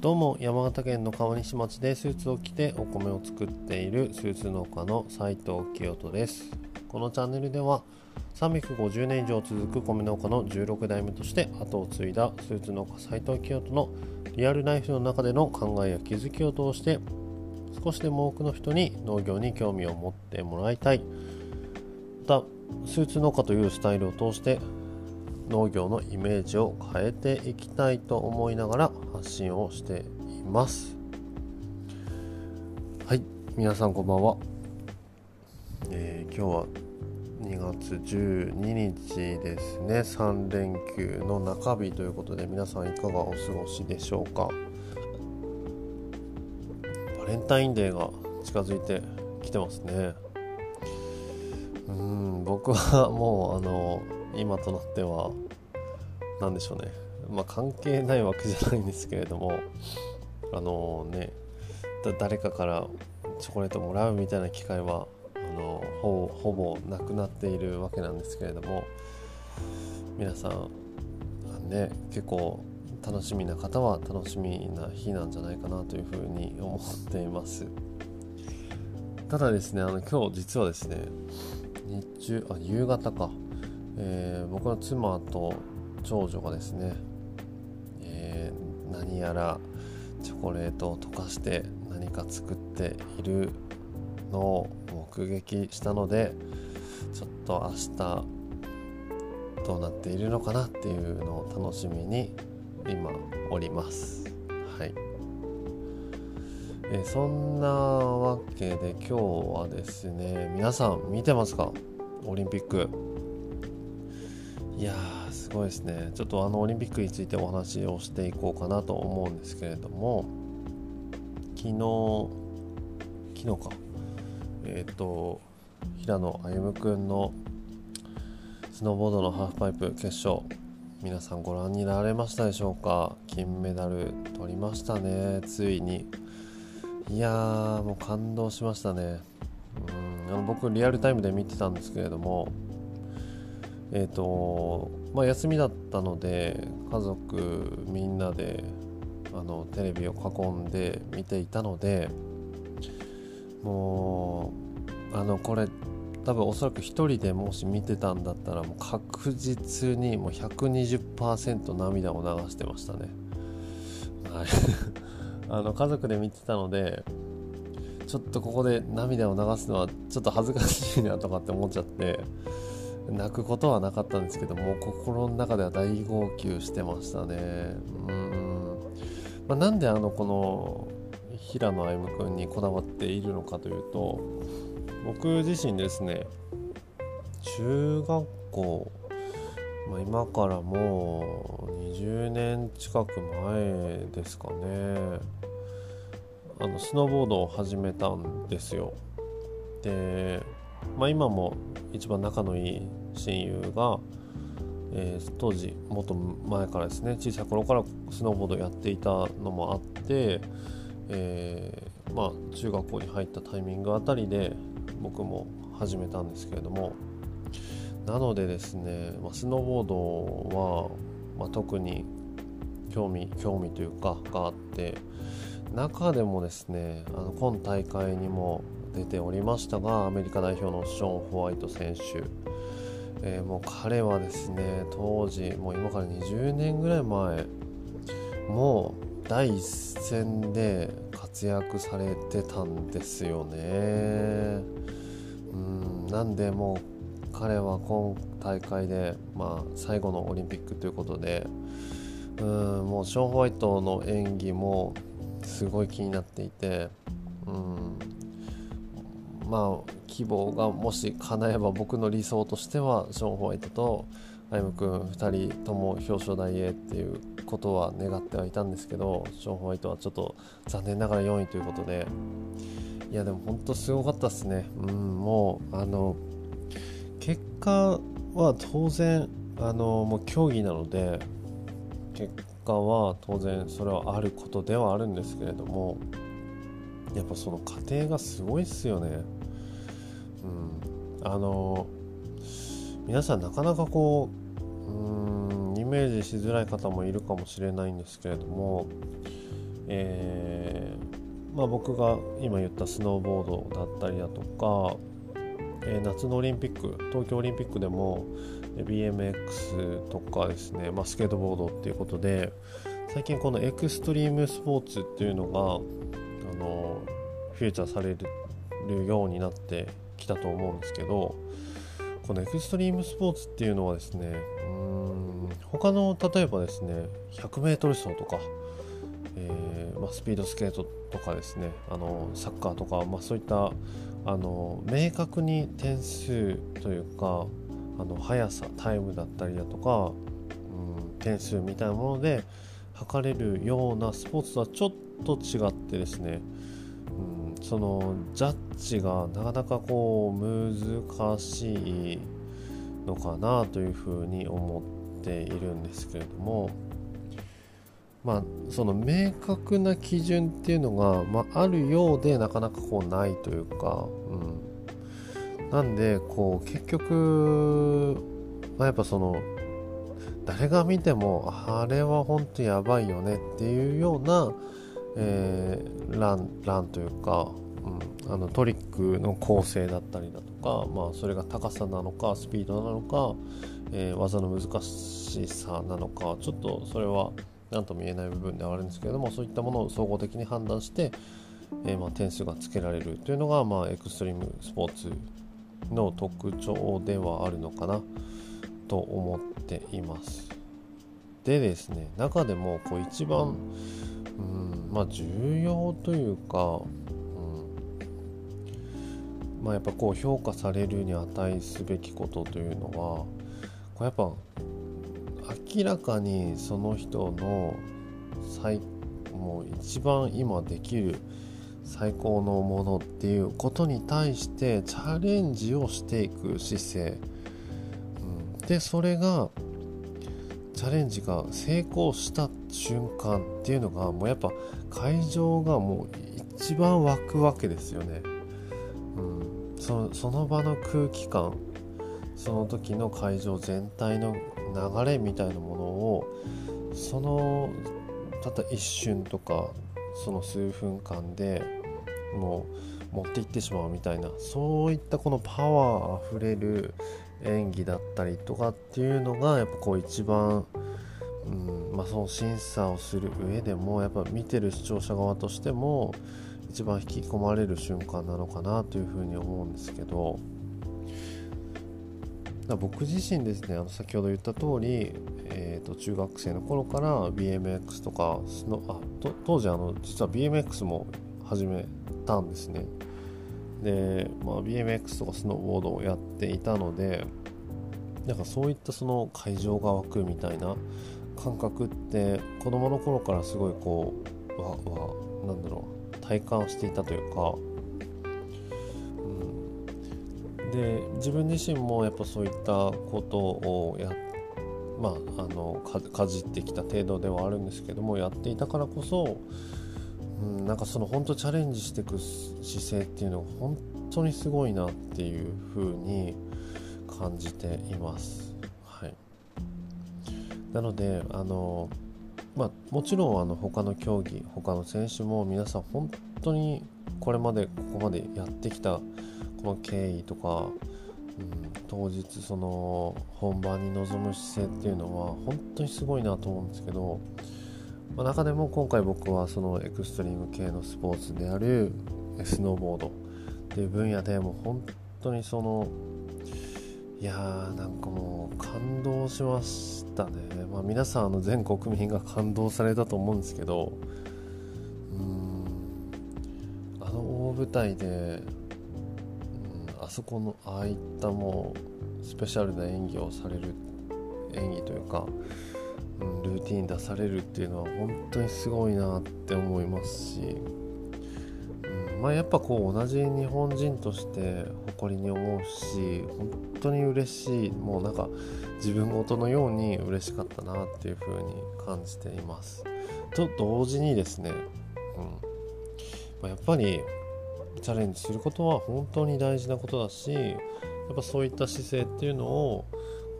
どうも山形県の川西町でスーツを着てお米を作っているスーツ農家の斉藤清人です。このチャンネルでは350年以上続く米農家の16代目として後を継いだスーツ農家斉藤清人のリアルライフの中での考えや気づきを通して少しでも多くの人に農業に興味を持ってもらいたい。またスーツ農家というスタイルを通して農業のイメージを変えていきたいと思いながら発信をしています。はい皆さんこんばんは、えー、今日は2月12日ですね。3連休の中日ということで皆さんいかがお過ごしでしょうか？バレンタインデーが近づいてきてますね。うん僕はもうあの今となっては何でしょうね。まあ関係ないわけじゃないんですけれどもあのね誰かからチョコレートもらうみたいな機会はあのほほぼなくなっているわけなんですけれども皆さんね結構楽しみな方は楽しみな日なんじゃないかなというふうに思っています。ただですねあの今日実はですね日中あ夕方か。えー、僕の妻と長女がですね、えー、何やらチョコレートを溶かして何か作っているのを目撃したのでちょっと明日どうなっているのかなっていうのを楽しみに今おります。はい。えそんなわけで今日はですね皆さん見てますか？オリンピック。いやーすごいですね。ちょっとあのオリンピックについてお話をしていこうかなと思うんですけれども昨日昨日か。えっ、ー、と平野歩夢君のスノーボードのハーフパイプ決勝皆さんご覧になられましたでしょうか？金メダル取りましたねついに。いやーもう感動しましたね。うんあの僕リアルタイムで見てたんですけれどもえっ、ー、とまあ、休みだったので家族みんなであのテレビを囲んで見ていたのでもうあのこれ多分おそらく1人でもし見てたんだったらもう確実にもう120%涙を流してましたね。はい あの家族で見てたのでちょっとここで涙を流すのはちょっと恥ずかしいなとかって思っちゃって泣くことはなかったんですけども心の中では大号泣してましたね。うん、まあ、なんであのこの平野歩夢君にこだわっているのかというと僕自身ですね中学校、まあ、今からもう20年近く前ですかねあのスノーボードを始めたんですよ。でまあ、今も一番仲のいい親友が、えー、当時もっと前からですね小さい頃からスノーボードやっていたのもあって、えー、まあ、中学校に入ったタイミングあたりで僕も始めたんですけれどもなのでですね、まあ、スノーボードは、まあ、特に興味興味というかがあって中でもですねあの今大会にも出ておりましたがアメリカ代表のショーン・ホワイト選手、えー、もう彼はですね当時もう今から20年ぐらい前もう第一線で活躍されてたんですよね。うんなんでもう彼は今大会で、まあ、最後のオリンピックということでうんもうショーン・ホワイトの演技もすごい気になっていてうんまあ希望がもし叶えば僕の理想としてはショーン・ホワイトと歩夢君2人とも表彰台へっていうことは願ってはいたんですけどショーン・ホワイトはちょっと残念ながら4位ということで。いやでも本当すごかったですね。うんもうあの結果は当然あのもう競技なので結果は当然それはあることではあるんですけれどもやっぱその過程がすごいっすよね。うん、あの皆さんなかなかこううんイメージしづらい方もいるかもしれないんですけれどもえー、まあ、僕が今言ったスノーボードだったりだとか、えー、夏のオリンピック東京オリンピックでも BMX とかですね、まあ、スケートボードっていうことで最近このエクストリームスポーツっていうのがあのフューチャーされるようになってきたと思うんですけどこのエクストリームスポーツっていうのはですねうん他の例えばですね 100m 走とか、えー、まあ、スピードスケートとかですねあのサッカーとか、まあ、そういったあの明確に点数というかあの速さタイムだったりだとか、うん、点数みたいなもので測れるようなスポーツとはちょっと違ってですね、そのジャッジがなかなかこう難しいのかなというふうに思っているんですけれどもまあその明確な基準っていうのが、まあ、あるようでなかなかこうないというか、うん、なんでこう結局、まあ、やっぱその誰が見てもあれは本当やばいよねっていうような、えー、ランランというか、うん、あのトリックの構成だったりだとか、まあ、それが高さなのかスピードなのか、えー、技の難しさなのかちょっとそれは何とも言えない部分ではあるんですけれどもそういったものを総合的に判断して、えー、まあ、点数がつけられるというのが、まあ、エクストリームスポーツの特徴ではあるのかなと思っています。でですね中でもこう一番うんうん。まあ重要というか、うん、まあやっぱこう評価されるに値すべきことというのはこうやっぱ明らかにその人の最もう一番今できる最高のものっていうことに対してチャレンジをしていく姿勢、うん、でそれがチャレンジが成功した瞬間っていうのがもうやっぱ会場がもう一番湧くわけですよね、うん、そその場の空気感その時の会場全体の流れみたいなものをそのたった一瞬とかその数分間でもう持っていってしまうみたいなそういったこのパワーあふれる演技だったりとかっていうのがやっぱこう一番、うんまあ、その審査をする上でもやっぱ見てる視聴者側としても一番引き込まれる瞬間なのかなというふうに思うんですけど僕自身ですねあの先ほど言った通り、えー、と中学生の頃から BMX とかスノあと当時あの実は BMX も始めたんですね。で、まあ、BMX とかスノーボードをやっていたのでなんかそういったその会場が湧くみたいな感覚って子供の頃からすごいこうわわなんだろう体感していたというか、うん、で自分自身もやっぱそういったことをやまああのかじってきた程度ではあるんですけどもやっていたからこそうん、なんかその本当チャレンジしていく姿勢っていうのが本当にすごいなっていう風に感じています。はい、なのであの、まあ、もちろんあの他の競技他の選手も皆さん本当にこれまでここまでやってきたこの経緯とか、うん、当日その本番に臨む姿勢っていうのは本当にすごいなと思うんですけどまあ、中でも今回僕はそのエクストリーム系のスポーツであるスノーボードっていう分野でも本当にそのいやーなんかもう感動しましたね、まあ、皆さんあの全国民が感動されたと思うんですけどうんあの大舞台で、うん、あそこのああいったもうスペシャルな演技をされる演技というか、ルーティン出されるっていうのは本当にすごいなって思いますし、うんまあ、やっぱこう同じ日本人として誇りに思うし本当に嬉しいもうなんか自分事のように嬉しかったなっていう風に感じています。と同時にですね、うんまあ、やっぱりチャレンジすることは本当に大事なことだしやっぱそういった姿勢っていうのを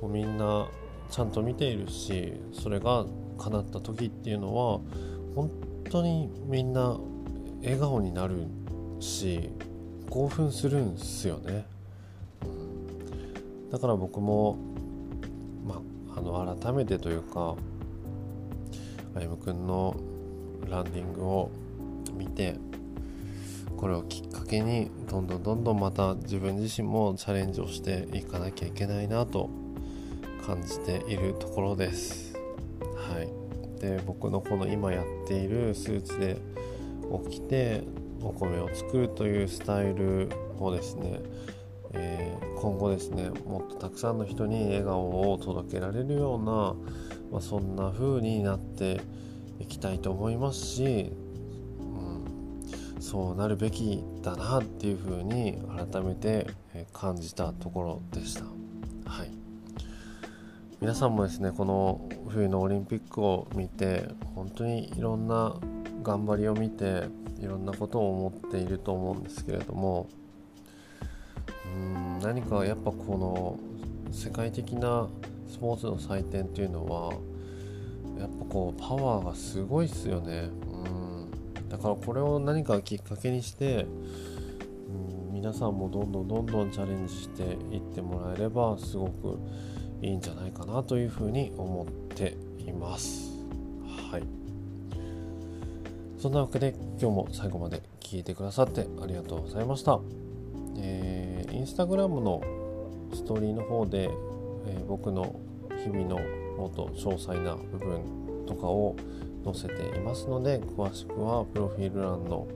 みんなちゃんと見ているしそれが叶った時っていうのは本当にみんな笑顔になるし興奮するんすよね、うん、だから僕もまああの改めてというか歩夢君のランディングを見てこれをきっかけにどんどんどんどんまた自分自身もチャレンジをしていかなきゃいけないなと感じているところです。はい。で僕のこの今やっているスーツで起きてお米を作るというスタイルをですね、えー、今後ですねもっとたくさんの人に笑顔を届けられるような、まあ、そんな風になっていきたいと思いますし、うん、そうなるべきだなっていう風に改めて感じたところでした。はい。皆さんもですねこの冬のオリンピックを見て本当にいろんな頑張りを見ていろんなことを思っていると思うんですけれどもうん何かやっぱこの世界的なスポーツの祭典っていうのはやっぱこうパワーがすごいっすよね。うんだからこれを何かきっかけにしてうん皆さんもどんどんどんどんチャレンジしていってもらえればすごくいいんじゃないかなというふうに思っていますはいそんなわけで今日も最後まで聞いてくださってありがとうございました。えー、インスタグラムのストーリーの方で、えー、僕の日々のもっと詳細な部分とかを載せていますので詳しくはプロフィール欄の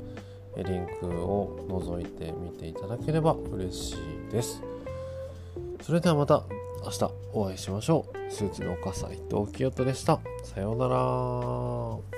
リンクを覗いてみていただければ嬉しいです。それではまた明日お会いしましょう。スーツのお母さん伊藤清人でした。さようなら。